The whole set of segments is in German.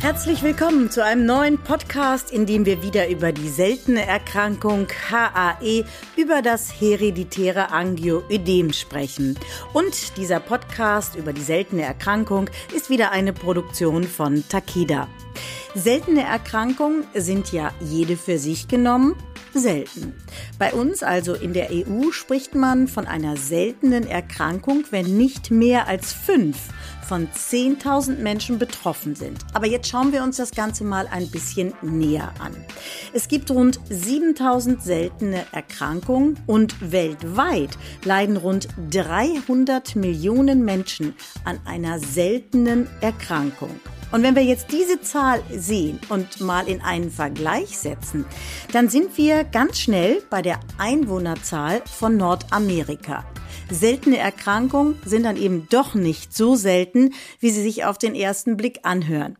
Herzlich willkommen zu einem neuen Podcast, in dem wir wieder über die seltene Erkrankung HAE, über das hereditäre Angioödem sprechen. Und dieser Podcast über die seltene Erkrankung ist wieder eine Produktion von Takeda. Seltene Erkrankungen sind ja jede für sich genommen selten. Bei uns, also in der EU, spricht man von einer seltenen Erkrankung, wenn nicht mehr als fünf von 10.000 Menschen betroffen sind. Aber jetzt schauen wir uns das Ganze mal ein bisschen näher an. Es gibt rund 7.000 seltene Erkrankungen und weltweit leiden rund 300 Millionen Menschen an einer seltenen Erkrankung. Und wenn wir jetzt diese Zahl sehen und mal in einen Vergleich setzen, dann sind wir ganz schnell bei der Einwohnerzahl von Nordamerika. Seltene Erkrankungen sind dann eben doch nicht so selten, wie sie sich auf den ersten Blick anhören.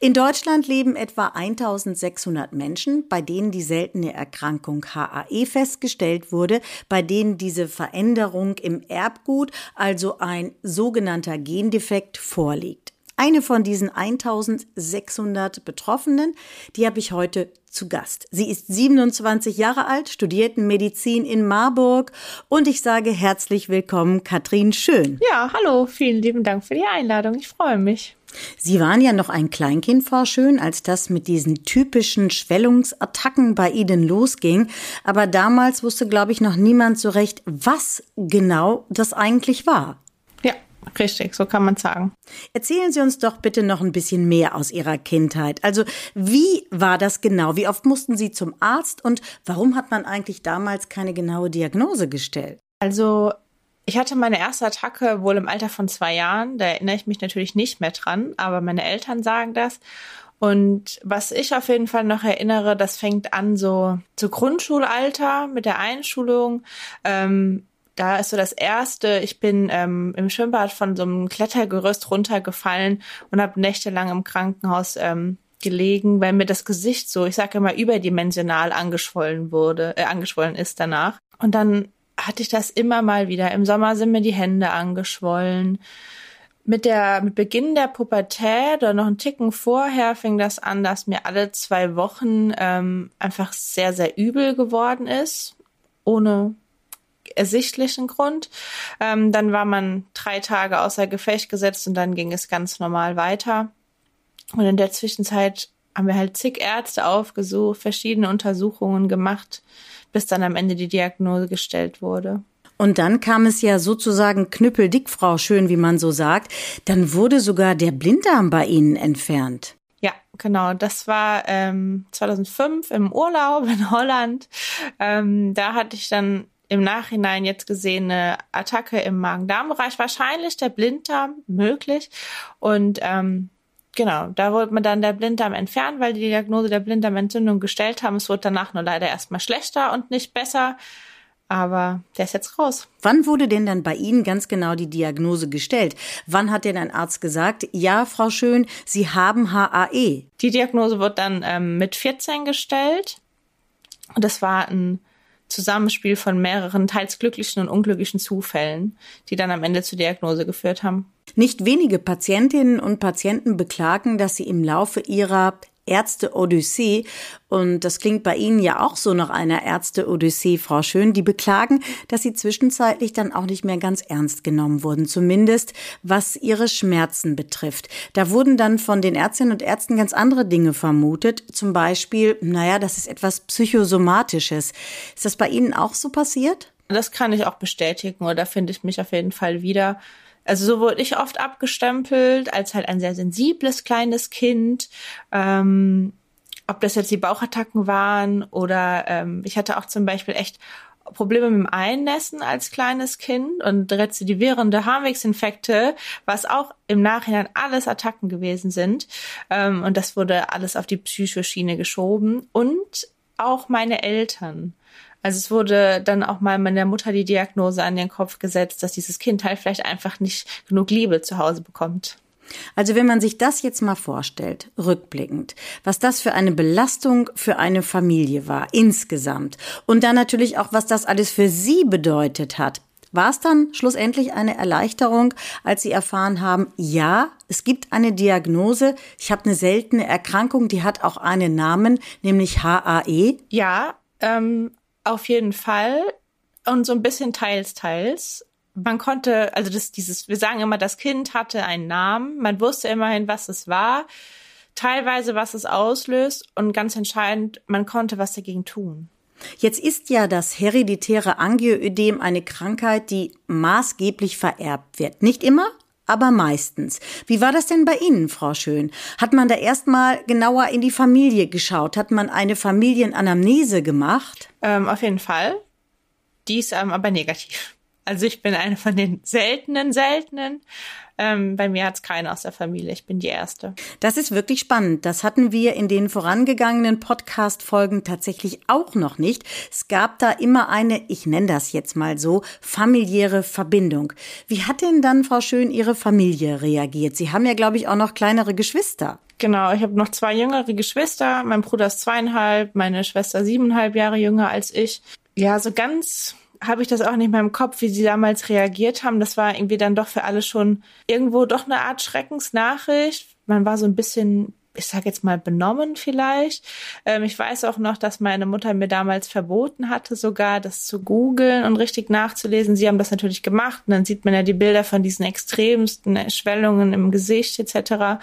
In Deutschland leben etwa 1600 Menschen, bei denen die seltene Erkrankung HAE festgestellt wurde, bei denen diese Veränderung im Erbgut, also ein sogenannter Gendefekt, vorliegt. Eine von diesen 1600 Betroffenen, die habe ich heute zu Gast. Sie ist 27 Jahre alt, studiert Medizin in Marburg und ich sage herzlich willkommen, Katrin Schön. Ja, hallo, vielen lieben Dank für die Einladung. Ich freue mich. Sie waren ja noch ein Kleinkind, Frau Schön, als das mit diesen typischen Schwellungsattacken bei Ihnen losging. Aber damals wusste, glaube ich, noch niemand so recht, was genau das eigentlich war. Richtig, so kann man sagen. Erzählen Sie uns doch bitte noch ein bisschen mehr aus Ihrer Kindheit. Also, wie war das genau? Wie oft mussten Sie zum Arzt und warum hat man eigentlich damals keine genaue Diagnose gestellt? Also, ich hatte meine erste Attacke wohl im Alter von zwei Jahren. Da erinnere ich mich natürlich nicht mehr dran, aber meine Eltern sagen das. Und was ich auf jeden Fall noch erinnere, das fängt an so zu Grundschulalter mit der Einschulung. Ähm, da ist so das erste, ich bin ähm, im Schwimmbad von so einem Klettergerüst runtergefallen und habe nächtelang im Krankenhaus ähm, gelegen, weil mir das Gesicht so, ich sage immer, überdimensional angeschwollen wurde, äh, angeschwollen ist danach. Und dann hatte ich das immer mal wieder. Im Sommer sind mir die Hände angeschwollen. Mit der, mit Beginn der Pubertät oder noch einen Ticken vorher fing das an, dass mir alle zwei Wochen ähm, einfach sehr, sehr übel geworden ist. Ohne ersichtlichen Grund. Ähm, dann war man drei Tage außer Gefecht gesetzt und dann ging es ganz normal weiter. Und in der Zwischenzeit haben wir halt zig Ärzte aufgesucht, verschiedene Untersuchungen gemacht, bis dann am Ende die Diagnose gestellt wurde. Und dann kam es ja sozusagen knüppeldick, Frau Schön, wie man so sagt. Dann wurde sogar der Blinddarm bei Ihnen entfernt. Ja, genau. Das war ähm, 2005 im Urlaub in Holland. Ähm, da hatte ich dann im Nachhinein jetzt gesehen eine Attacke im Magen-Darm-Bereich, wahrscheinlich der Blinddarm möglich. Und ähm, genau, da wurde man dann der Blinddarm entfernt, weil die Diagnose der Blinddarmentzündung gestellt haben. Es wurde danach nur leider erstmal schlechter und nicht besser. Aber der ist jetzt raus. Wann wurde denn dann bei Ihnen ganz genau die Diagnose gestellt? Wann hat denn ein Arzt gesagt, ja, Frau Schön, Sie haben HAE? Die Diagnose wurde dann ähm, mit 14 gestellt. Und das war ein Zusammenspiel von mehreren teils glücklichen und unglücklichen Zufällen, die dann am Ende zur Diagnose geführt haben. Nicht wenige Patientinnen und Patienten beklagen, dass sie im Laufe ihrer Ärzte-Odyssee. Und das klingt bei Ihnen ja auch so nach einer Ärzte-Odyssee, Frau Schön. Die beklagen, dass sie zwischenzeitlich dann auch nicht mehr ganz ernst genommen wurden, zumindest was ihre Schmerzen betrifft. Da wurden dann von den Ärztinnen und Ärzten ganz andere Dinge vermutet. Zum Beispiel, naja, das ist etwas Psychosomatisches. Ist das bei Ihnen auch so passiert? Das kann ich auch bestätigen oder finde ich mich auf jeden Fall wieder. Also so wurde ich oft abgestempelt als halt ein sehr sensibles kleines Kind. Ähm, ob das jetzt die Bauchattacken waren oder ähm, ich hatte auch zum Beispiel echt Probleme mit dem Einnässen als kleines Kind und rezidivierende Harnwegsinfekte, was auch im Nachhinein alles Attacken gewesen sind. Ähm, und das wurde alles auf die Psychoschiene geschoben. Und auch meine Eltern Also es wurde dann auch mal meiner Mutter die Diagnose an den Kopf gesetzt, dass dieses Kind halt vielleicht einfach nicht genug Liebe zu Hause bekommt. Also wenn man sich das jetzt mal vorstellt, rückblickend, was das für eine Belastung für eine Familie war, insgesamt, und dann natürlich auch, was das alles für Sie bedeutet hat, war es dann schlussendlich eine Erleichterung, als Sie erfahren haben, ja, es gibt eine Diagnose, ich habe eine seltene Erkrankung, die hat auch einen Namen, nämlich HAE? Ja, ähm, auf jeden Fall. Und so ein bisschen teils, teils. Man konnte, also das, dieses, wir sagen immer, das Kind hatte einen Namen. Man wusste immerhin, was es war. Teilweise, was es auslöst. Und ganz entscheidend, man konnte was dagegen tun. Jetzt ist ja das hereditäre Angioödem eine Krankheit, die maßgeblich vererbt wird. Nicht immer, aber meistens. Wie war das denn bei Ihnen, Frau Schön? Hat man da erstmal genauer in die Familie geschaut? Hat man eine Familienanamnese gemacht? Ähm, auf jeden Fall. Die ist ähm, aber negativ. Also ich bin eine von den seltenen, seltenen. Ähm, bei mir hat es keiner aus der Familie. Ich bin die Erste. Das ist wirklich spannend. Das hatten wir in den vorangegangenen Podcast-Folgen tatsächlich auch noch nicht. Es gab da immer eine, ich nenne das jetzt mal so, familiäre Verbindung. Wie hat denn dann, Frau Schön, Ihre Familie reagiert? Sie haben ja, glaube ich, auch noch kleinere Geschwister. Genau, ich habe noch zwei jüngere Geschwister. Mein Bruder ist zweieinhalb, meine Schwester siebeneinhalb Jahre jünger als ich. Ja, so ganz habe ich das auch nicht mehr im Kopf, wie sie damals reagiert haben. Das war irgendwie dann doch für alle schon irgendwo doch eine Art Schreckensnachricht. Man war so ein bisschen, ich sage jetzt mal, benommen vielleicht. Ähm, ich weiß auch noch, dass meine Mutter mir damals verboten hatte, sogar das zu googeln und richtig nachzulesen. Sie haben das natürlich gemacht und dann sieht man ja die Bilder von diesen extremsten Schwellungen im Gesicht etc.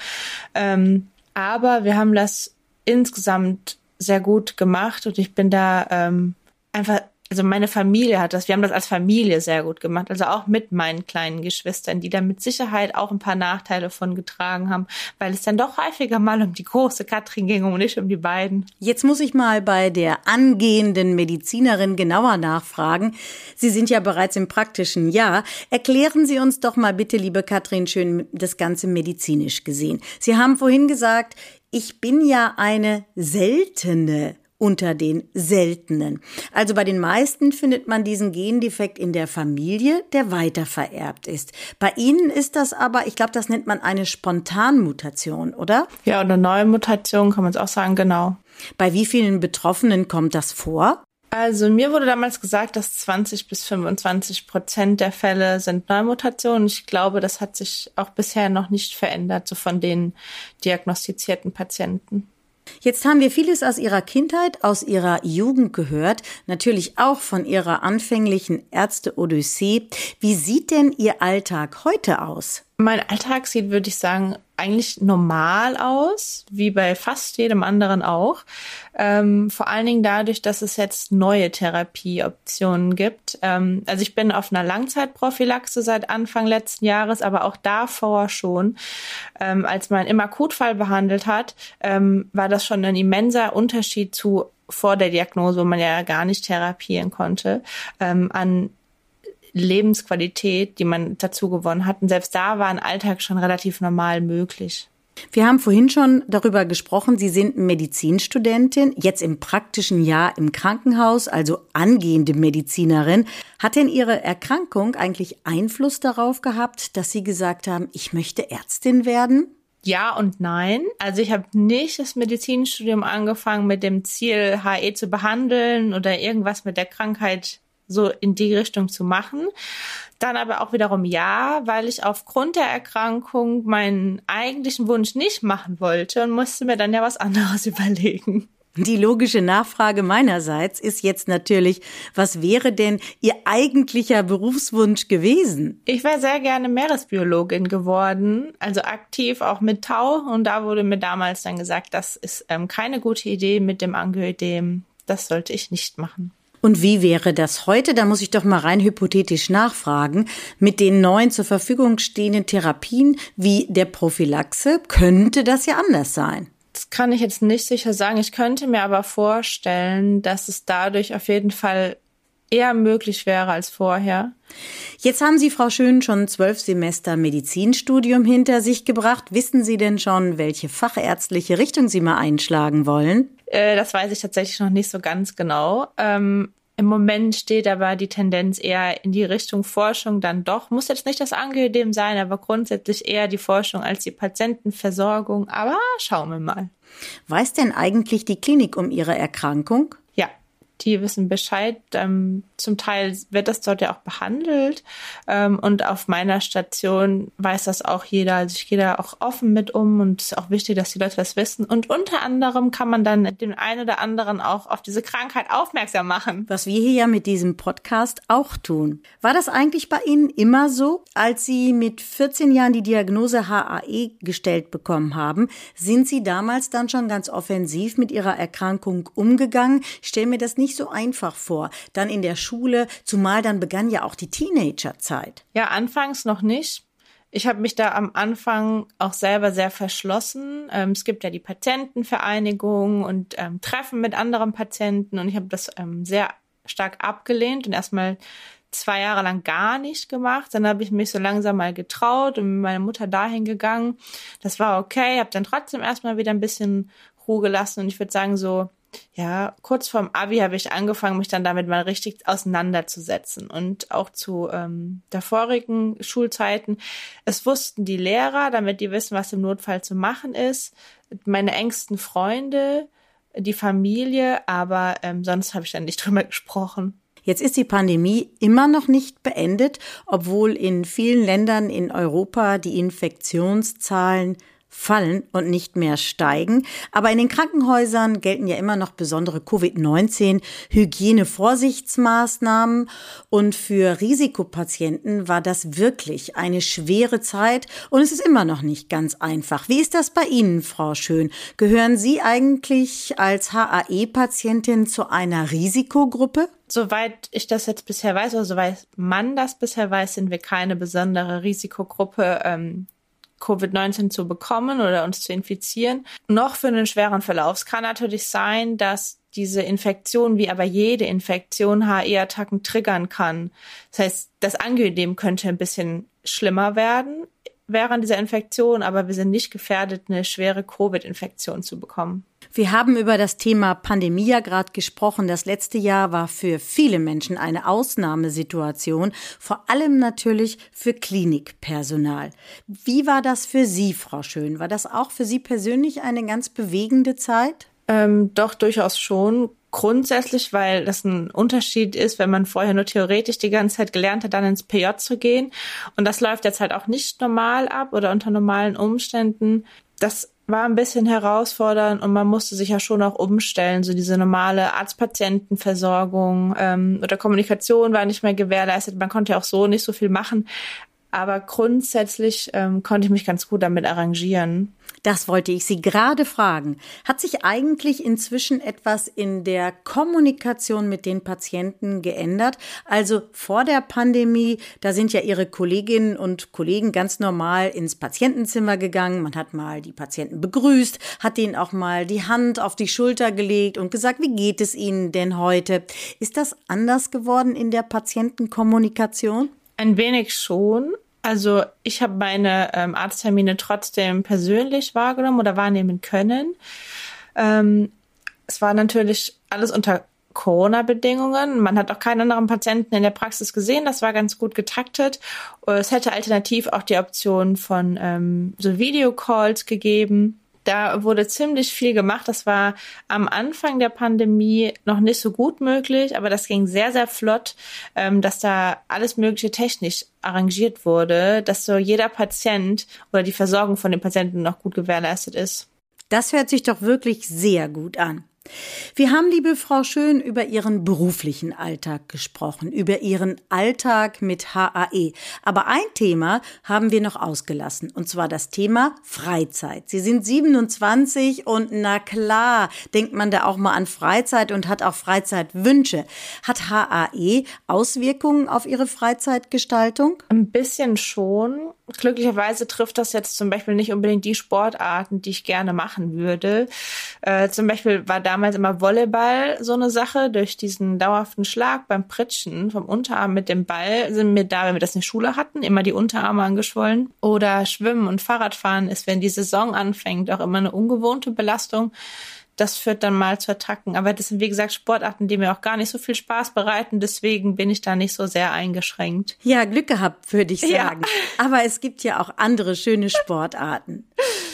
Ähm, aber wir haben das insgesamt sehr gut gemacht und ich bin da ähm, einfach also meine Familie hat das, wir haben das als Familie sehr gut gemacht, also auch mit meinen kleinen Geschwistern, die da mit Sicherheit auch ein paar Nachteile von getragen haben, weil es dann doch häufiger mal um die große Katrin ging und nicht um die beiden. Jetzt muss ich mal bei der angehenden Medizinerin genauer nachfragen. Sie sind ja bereits im praktischen Jahr. Erklären Sie uns doch mal bitte, liebe Katrin, schön das Ganze medizinisch gesehen. Sie haben vorhin gesagt, ich bin ja eine seltene unter den seltenen. Also bei den meisten findet man diesen Gendefekt in der Familie, der weiter vererbt ist. Bei Ihnen ist das aber, ich glaube, das nennt man eine Spontanmutation, oder? Ja, oder neue Mutation kann man es auch sagen, genau. Bei wie vielen Betroffenen kommt das vor? Also mir wurde damals gesagt, dass 20 bis 25 Prozent der Fälle sind Neumutationen. Ich glaube, das hat sich auch bisher noch nicht verändert, so von den diagnostizierten Patienten. Jetzt haben wir vieles aus Ihrer Kindheit, aus Ihrer Jugend gehört, natürlich auch von Ihrer anfänglichen Ärzte-Odyssee. Wie sieht denn Ihr Alltag heute aus? Mein Alltag sieht, würde ich sagen, eigentlich normal aus, wie bei fast jedem anderen auch. Ähm, vor allen Dingen dadurch, dass es jetzt neue Therapieoptionen gibt. Ähm, also ich bin auf einer Langzeitprophylaxe seit Anfang letzten Jahres, aber auch davor schon. Ähm, als man im Akutfall behandelt hat, ähm, war das schon ein immenser Unterschied zu vor der Diagnose, wo man ja gar nicht therapieren konnte, ähm, an Lebensqualität, die man dazu gewonnen hat. Und selbst da war ein Alltag schon relativ normal möglich. Wir haben vorhin schon darüber gesprochen, Sie sind Medizinstudentin, jetzt im praktischen Jahr im Krankenhaus, also angehende Medizinerin. Hat denn Ihre Erkrankung eigentlich Einfluss darauf gehabt, dass Sie gesagt haben, ich möchte Ärztin werden? Ja und nein. Also ich habe nicht das Medizinstudium angefangen mit dem Ziel, HE zu behandeln oder irgendwas mit der Krankheit so in die Richtung zu machen. Dann aber auch wiederum ja, weil ich aufgrund der Erkrankung meinen eigentlichen Wunsch nicht machen wollte und musste mir dann ja was anderes überlegen. Die logische Nachfrage meinerseits ist jetzt natürlich, was wäre denn Ihr eigentlicher Berufswunsch gewesen? Ich wäre sehr gerne Meeresbiologin geworden, also aktiv auch mit Tau. Und da wurde mir damals dann gesagt, das ist ähm, keine gute Idee mit dem Angioidem. Das sollte ich nicht machen. Und wie wäre das heute? Da muss ich doch mal rein hypothetisch nachfragen. Mit den neuen zur Verfügung stehenden Therapien wie der Prophylaxe könnte das ja anders sein. Das kann ich jetzt nicht sicher sagen. Ich könnte mir aber vorstellen, dass es dadurch auf jeden Fall eher möglich wäre als vorher. Jetzt haben Sie, Frau Schön, schon zwölf Semester Medizinstudium hinter sich gebracht. Wissen Sie denn schon, welche fachärztliche Richtung Sie mal einschlagen wollen? Äh, das weiß ich tatsächlich noch nicht so ganz genau. Ähm, Im Moment steht aber die Tendenz eher in die Richtung Forschung dann doch. Muss jetzt nicht das Angehördem sein, aber grundsätzlich eher die Forschung als die Patientenversorgung. Aber schauen wir mal. Weiß denn eigentlich die Klinik um ihre Erkrankung? Die wissen Bescheid. Ähm, zum Teil wird das dort ja auch behandelt. Ähm, und auf meiner Station weiß das auch jeder. Also ich gehe da auch offen mit um und es ist auch wichtig, dass die Leute das wissen. Und unter anderem kann man dann den einen oder anderen auch auf diese Krankheit aufmerksam machen. Was wir hier ja mit diesem Podcast auch tun. War das eigentlich bei Ihnen immer so? Als Sie mit 14 Jahren die Diagnose HAE gestellt bekommen haben, sind Sie damals dann schon ganz offensiv mit Ihrer Erkrankung umgegangen? Ich stelle mir das nicht nicht so einfach vor. Dann in der Schule, zumal dann begann ja auch die Teenagerzeit. Ja, anfangs noch nicht. Ich habe mich da am Anfang auch selber sehr verschlossen. Ähm, es gibt ja die Patientenvereinigung und ähm, Treffen mit anderen Patienten und ich habe das ähm, sehr stark abgelehnt und erstmal zwei Jahre lang gar nicht gemacht. Dann habe ich mich so langsam mal getraut und mit meiner Mutter dahin gegangen. Das war okay, habe dann trotzdem erstmal wieder ein bisschen Ruhe gelassen und ich würde sagen so ja, kurz vorm Abi habe ich angefangen, mich dann damit mal richtig auseinanderzusetzen. Und auch zu ähm, der vorigen Schulzeiten. Es wussten die Lehrer, damit die wissen, was im Notfall zu machen ist. Meine engsten Freunde, die Familie, aber ähm, sonst habe ich dann nicht drüber gesprochen. Jetzt ist die Pandemie immer noch nicht beendet, obwohl in vielen Ländern in Europa die Infektionszahlen fallen und nicht mehr steigen. Aber in den Krankenhäusern gelten ja immer noch besondere Covid-19-Hygiene-Vorsichtsmaßnahmen. Und für Risikopatienten war das wirklich eine schwere Zeit. Und es ist immer noch nicht ganz einfach. Wie ist das bei Ihnen, Frau Schön? Gehören Sie eigentlich als HAE-Patientin zu einer Risikogruppe? Soweit ich das jetzt bisher weiß, oder soweit man das bisher weiß, sind wir keine besondere Risikogruppe. Ähm, Covid-19 zu bekommen oder uns zu infizieren, noch für einen schweren Verlauf. Es kann natürlich sein, dass diese Infektion, wie aber jede Infektion, HE-Attacken triggern kann. Das heißt, das Angehördem könnte ein bisschen schlimmer werden während dieser Infektion, aber wir sind nicht gefährdet, eine schwere Covid-Infektion zu bekommen. Wir haben über das Thema Pandemie ja gerade gesprochen. Das letzte Jahr war für viele Menschen eine Ausnahmesituation, vor allem natürlich für Klinikpersonal. Wie war das für Sie, Frau Schön? War das auch für Sie persönlich eine ganz bewegende Zeit? Ähm, doch, durchaus schon. Grundsätzlich, weil das ein Unterschied ist, wenn man vorher nur theoretisch die ganze Zeit gelernt hat, dann ins PJ zu gehen. Und das läuft jetzt halt auch nicht normal ab oder unter normalen Umständen. Das war ein bisschen herausfordernd und man musste sich ja schon auch umstellen. So diese normale Arzt-Patienten-Versorgung ähm, oder Kommunikation war nicht mehr gewährleistet. Man konnte ja auch so nicht so viel machen. Aber grundsätzlich ähm, konnte ich mich ganz gut damit arrangieren. Das wollte ich Sie gerade fragen. Hat sich eigentlich inzwischen etwas in der Kommunikation mit den Patienten geändert? Also vor der Pandemie, da sind ja Ihre Kolleginnen und Kollegen ganz normal ins Patientenzimmer gegangen. Man hat mal die Patienten begrüßt, hat ihnen auch mal die Hand auf die Schulter gelegt und gesagt, wie geht es Ihnen denn heute? Ist das anders geworden in der Patientenkommunikation? Ein wenig schon. Also ich habe meine ähm, Arzttermine trotzdem persönlich wahrgenommen oder wahrnehmen können. Ähm, es war natürlich alles unter Corona-Bedingungen. Man hat auch keinen anderen Patienten in der Praxis gesehen. Das war ganz gut getaktet. Es hätte alternativ auch die Option von ähm, so Videocalls gegeben. Da wurde ziemlich viel gemacht. Das war am Anfang der Pandemie noch nicht so gut möglich, aber das ging sehr, sehr flott, ähm, dass da alles Mögliche technisch arrangiert wurde, dass so jeder Patient oder die Versorgung von den Patienten noch gut gewährleistet ist. Das hört sich doch wirklich sehr gut an. Wir haben, liebe Frau Schön, über Ihren beruflichen Alltag gesprochen, über Ihren Alltag mit HAE. Aber ein Thema haben wir noch ausgelassen, und zwar das Thema Freizeit. Sie sind 27 und na klar, denkt man da auch mal an Freizeit und hat auch Freizeitwünsche. Hat HAE Auswirkungen auf Ihre Freizeitgestaltung? Ein bisschen schon. Glücklicherweise trifft das jetzt zum Beispiel nicht unbedingt die Sportarten, die ich gerne machen würde. Äh, zum Beispiel war damals immer Volleyball so eine Sache. Durch diesen dauerhaften Schlag beim Pritschen vom Unterarm mit dem Ball sind mir da, wenn wir das in der Schule hatten, immer die Unterarme angeschwollen. Oder Schwimmen und Fahrradfahren ist, wenn die Saison anfängt, auch immer eine ungewohnte Belastung. das führt dann mal zu Attacken. Aber das sind, wie gesagt, Sportarten, die mir auch gar nicht so viel Spaß bereiten. Deswegen bin ich da nicht so sehr eingeschränkt. Ja, Glück gehabt, würde ich sagen. Ja. Aber es gibt ja auch andere schöne Sportarten.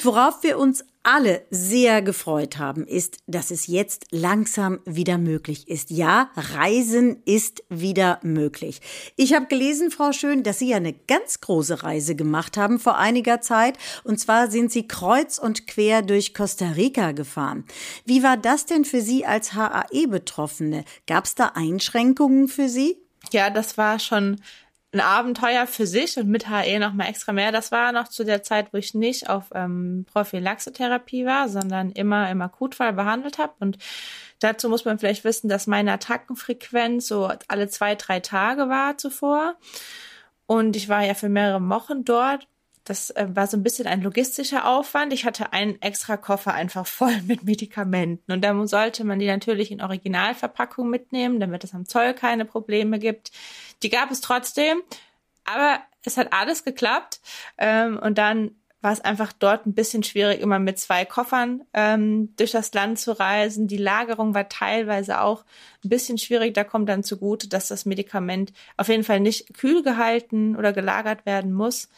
Worauf wir uns alle sehr gefreut haben, ist, dass es jetzt langsam wieder möglich ist. Ja, Reisen ist wieder möglich. Ich habe gelesen, Frau Schön, dass Sie ja eine ganz große Reise gemacht haben vor einiger Zeit. Und zwar sind Sie kreuz und quer durch Costa Rica gefahren. Wie war das denn für Sie als HAE-Betroffene? Gab es da Einschränkungen für Sie? Ja, das war schon ein Abenteuer für sich und mit HE noch mal extra mehr. Das war noch zu der Zeit, wo ich nicht auf ähm, Prophylaxetherapie war, sondern immer im Akutfall behandelt habe. Und dazu muss man vielleicht wissen, dass meine Attackenfrequenz so alle zwei, drei Tage war zuvor. Und ich war ja für mehrere Wochen dort. Das äh, war so ein bisschen ein logistischer Aufwand. Ich hatte einen extra Koffer einfach voll mit Medikamenten. Und da sollte man die natürlich in Originalverpackung mitnehmen, damit es am Zoll keine Probleme gibt. Die gab es trotzdem, aber es hat alles geklappt. Ähm, und dann war es einfach dort ein bisschen schwierig, immer mit zwei Koffern ähm, durch das Land zu reisen. Die Lagerung war teilweise auch ein bisschen schwierig. Da kommt dann zugute, dass das Medikament auf jeden Fall nicht kühl gehalten oder gelagert werden muss.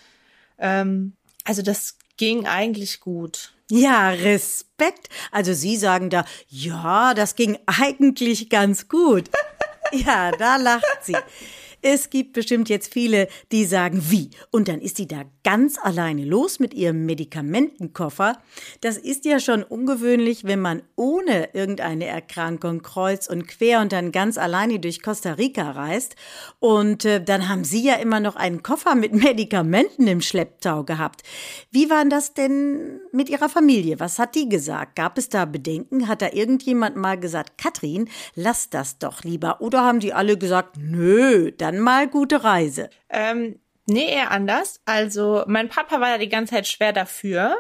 Ähm, also das ging eigentlich gut. Ja, Respekt. Also Sie sagen da, ja, das ging eigentlich ganz gut. ja, da lacht sie. Es gibt bestimmt jetzt viele, die sagen, wie? Und dann ist sie da ganz alleine los mit ihrem Medikamentenkoffer. Das ist ja schon ungewöhnlich, wenn man ohne irgendeine Erkrankung kreuz und quer und dann ganz alleine durch Costa Rica reist. Und äh, dann haben Sie ja immer noch einen Koffer mit Medikamenten im Schlepptau gehabt. Wie war das denn mit Ihrer Familie? Was hat die gesagt? Gab es da Bedenken? Hat da irgendjemand mal gesagt, Katrin, lass das doch lieber? Oder haben die alle gesagt, nö, dann mal gute Reise? Ähm, Nee, eher anders. Also mein Papa war ja die ganze Zeit schwer dafür.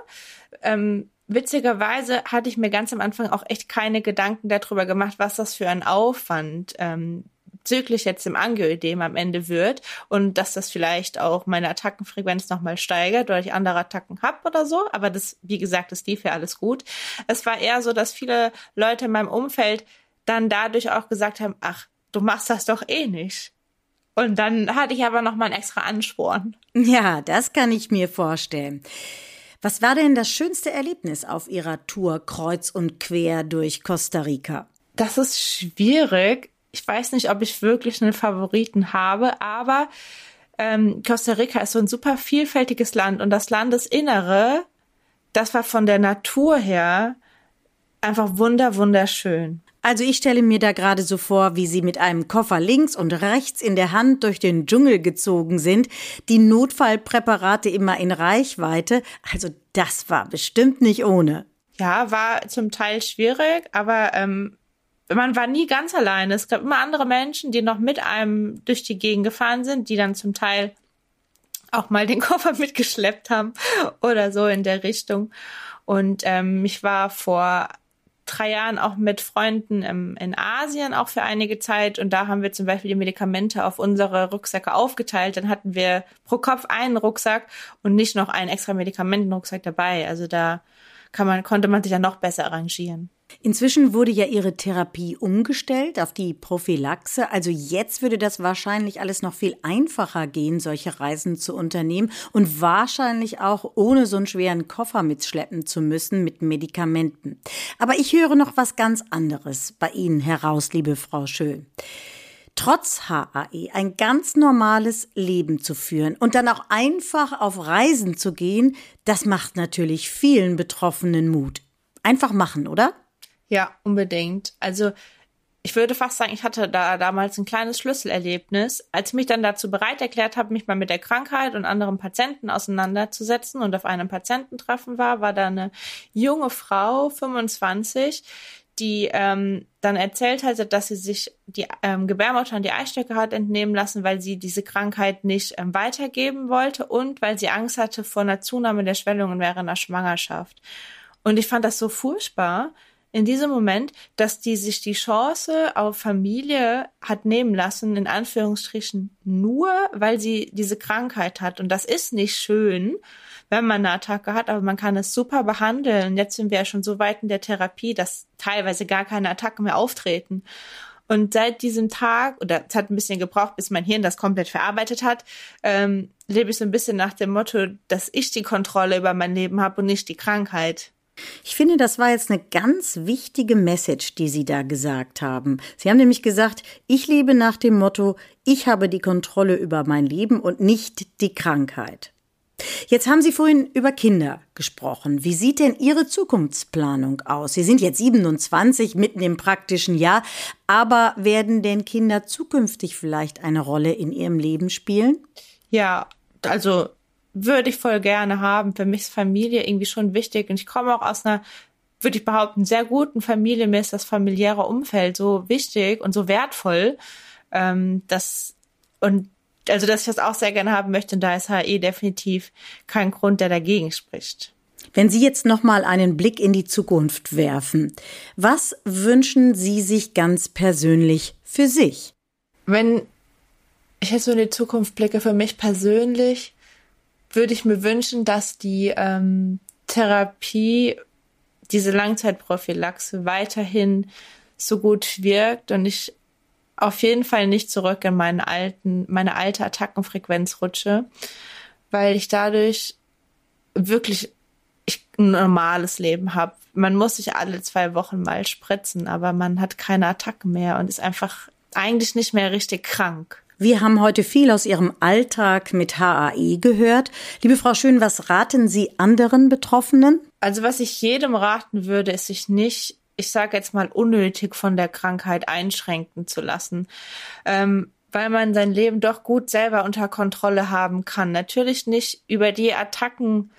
Ähm, witzigerweise hatte ich mir ganz am Anfang auch echt keine Gedanken darüber gemacht, was das für ein Aufwand ähm, züglich jetzt im Angioödem am Ende wird und dass das vielleicht auch meine Attackenfrequenz nochmal steigert oder ich andere Attacken habe oder so. Aber das, wie gesagt, das lief ja alles gut. Es war eher so, dass viele Leute in meinem Umfeld dann dadurch auch gesagt haben, ach, du machst das doch eh nicht. Und dann hatte ich aber noch mal einen extra Ansporn. Ja, das kann ich mir vorstellen. Was war denn das schönste Erlebnis auf Ihrer Tour kreuz und quer durch Costa Rica? Das ist schwierig. Ich weiß nicht, ob ich wirklich einen Favoriten habe, aber ähm, Costa Rica ist so ein super vielfältiges Land und das Landesinnere, das war von der Natur her einfach wunder wunderschön. Also ich stelle mir da gerade so vor, wie sie mit einem Koffer links und rechts in der Hand durch den Dschungel gezogen sind, die Notfallpräparate immer in Reichweite. Also das war bestimmt nicht ohne. Ja, war zum Teil schwierig, aber ähm, man war nie ganz alleine. Es gab immer andere Menschen, die noch mit einem durch die Gegend gefahren sind, die dann zum Teil auch mal den Koffer mitgeschleppt haben oder so in der Richtung. Und ähm, ich war vor drei Jahren auch mit Freunden im, in Asien auch für einige Zeit und da haben wir zum Beispiel die Medikamente auf unsere Rucksäcke aufgeteilt. Dann hatten wir pro Kopf einen Rucksack und nicht noch einen extra Medikamentenrucksack dabei. Also da kann man, konnte man sich ja noch besser arrangieren. Inzwischen wurde ja Ihre Therapie umgestellt auf die Prophylaxe. Also jetzt würde das wahrscheinlich alles noch viel einfacher gehen, solche Reisen zu unternehmen und wahrscheinlich auch ohne so einen schweren Koffer mitschleppen zu müssen mit Medikamenten. Aber ich höre noch was ganz anderes bei Ihnen heraus, liebe Frau Schön trotz HAE ein ganz normales Leben zu führen und dann auch einfach auf Reisen zu gehen, das macht natürlich vielen Betroffenen Mut. Einfach machen, oder? Ja, unbedingt. Also ich würde fast sagen, ich hatte da damals ein kleines Schlüsselerlebnis, als ich mich dann dazu bereit erklärt habe, mich mal mit der Krankheit und anderen Patienten auseinanderzusetzen und auf einem Patiententreffen war, war da eine junge Frau, 25, die ähm, dann erzählt hatte, dass sie sich die ähm, Gebärmutter und die Eistöcke hat entnehmen lassen, weil sie diese Krankheit nicht ähm, weitergeben wollte und weil sie Angst hatte vor einer Zunahme der Schwellungen während der Schwangerschaft. Und ich fand das so furchtbar, in diesem Moment, dass die sich die Chance auf Familie hat nehmen lassen, in Anführungsstrichen nur, weil sie diese Krankheit hat. Und das ist nicht schön, wenn man eine Attacke hat, aber man kann es super behandeln. Jetzt sind wir ja schon so weit in der Therapie, dass teilweise gar keine Attacken mehr auftreten. Und seit diesem Tag, oder es hat ein bisschen gebraucht, bis mein Hirn das komplett verarbeitet hat, ähm, lebe ich so ein bisschen nach dem Motto, dass ich die Kontrolle über mein Leben habe und nicht die Krankheit. Ich finde, das war jetzt eine ganz wichtige Message, die Sie da gesagt haben. Sie haben nämlich gesagt, ich lebe nach dem Motto, ich habe die Kontrolle über mein Leben und nicht die Krankheit. Jetzt haben Sie vorhin über Kinder gesprochen. Wie sieht denn Ihre Zukunftsplanung aus? Sie sind jetzt 27, mitten im praktischen Jahr, aber werden denn Kinder zukünftig vielleicht eine Rolle in Ihrem Leben spielen? Ja, also würde ich voll gerne haben. Für mich ist Familie irgendwie schon wichtig und ich komme auch aus einer, würde ich behaupten, sehr guten Familie. Mir ist das familiäre Umfeld so wichtig und so wertvoll, ähm, dass und also dass ich das auch sehr gerne haben möchte und da ist HE definitiv kein Grund, der dagegen spricht. Wenn Sie jetzt noch mal einen Blick in die Zukunft werfen, was wünschen Sie sich ganz persönlich für sich? Wenn ich jetzt so in die Zukunft blicke, für mich persönlich, würde ich mir wünschen, dass die ähm, Therapie, diese Langzeitprophylaxe weiterhin so gut wirkt und ich auf jeden Fall nicht zurück in meinen alten, meine alte Attackenfrequenz rutsche, weil ich dadurch wirklich ich ein normales Leben habe. Man muss sich alle zwei Wochen mal spritzen, aber man hat keine Attacken mehr und ist einfach eigentlich nicht mehr richtig krank. Wir haben heute viel aus Ihrem Alltag mit HAE gehört. Liebe Frau Schön, was raten Sie anderen Betroffenen? Also was ich jedem raten würde, ist sich nicht, ich sage jetzt mal, unnötig von der Krankheit einschränken zu lassen. Ähm, weil man sein Leben doch gut selber unter Kontrolle haben kann. Natürlich nicht über die Attacken,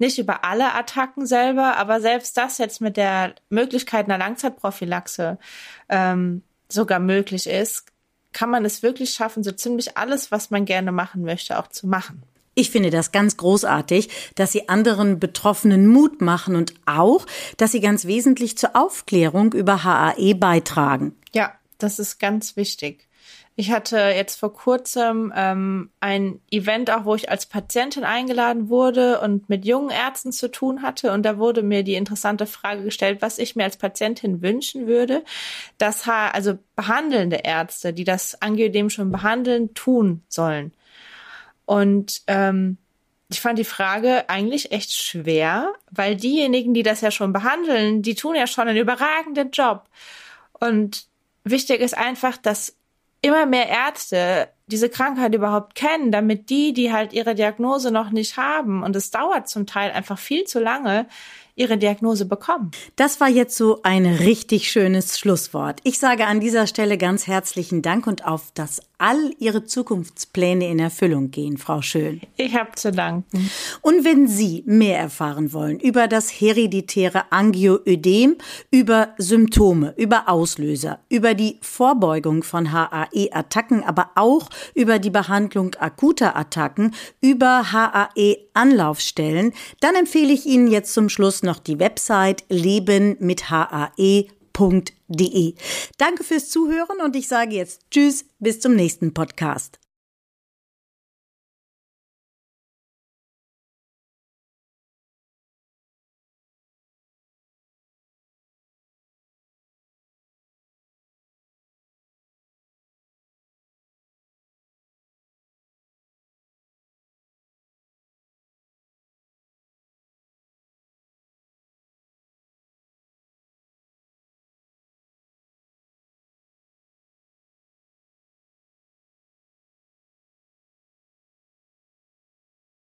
nicht über alle Attacken selber, aber selbst das jetzt mit der Möglichkeit einer Langzeitprophylaxe ähm, sogar möglich ist, kann man es wirklich schaffen, so ziemlich alles, was man gerne machen möchte, auch zu machen. Ich finde das ganz großartig, dass Sie anderen Betroffenen Mut machen und auch, dass Sie ganz wesentlich zur Aufklärung über HAE beitragen. Ja, das ist ganz wichtig. Ich hatte jetzt vor kurzem ähm, ein Event auch, wo ich als Patientin eingeladen wurde und mit jungen Ärzten zu tun hatte. Und da wurde mir die interessante Frage gestellt, was ich mir als Patientin wünschen würde, dass also behandelnde Ärzte, die das Angioidem schon behandeln, tun sollen. Und ähm, ich fand die Frage eigentlich echt schwer, weil diejenigen, die das ja schon behandeln, die tun ja schon einen überragenden Job. Und wichtig ist einfach, dass immer mehr Ärzte diese Krankheit überhaupt kennen, damit die, die halt ihre Diagnose noch nicht haben, und es dauert zum Teil einfach viel zu lange, ihre Diagnose bekommen. Das war jetzt so ein richtig schönes Schlusswort. Ich sage an dieser Stelle ganz herzlichen Dank und auf das all Ihre Zukunftspläne in Erfüllung gehen, Frau Schön. Ich habe zu danken. Und wenn Sie mehr erfahren wollen über das hereditäre Angioödem, über Symptome, über Auslöser, über die Vorbeugung von HAE-Attacken, aber auch über die Behandlung akuter Attacken, über HAE-Anlaufstellen, dann empfehle ich Ihnen jetzt zum Schluss noch die Website Leben mit HAE www.ftf.de. Danke fürs Zuhören und ich sage jetzt Tschüss, bis zum nächsten Podcast.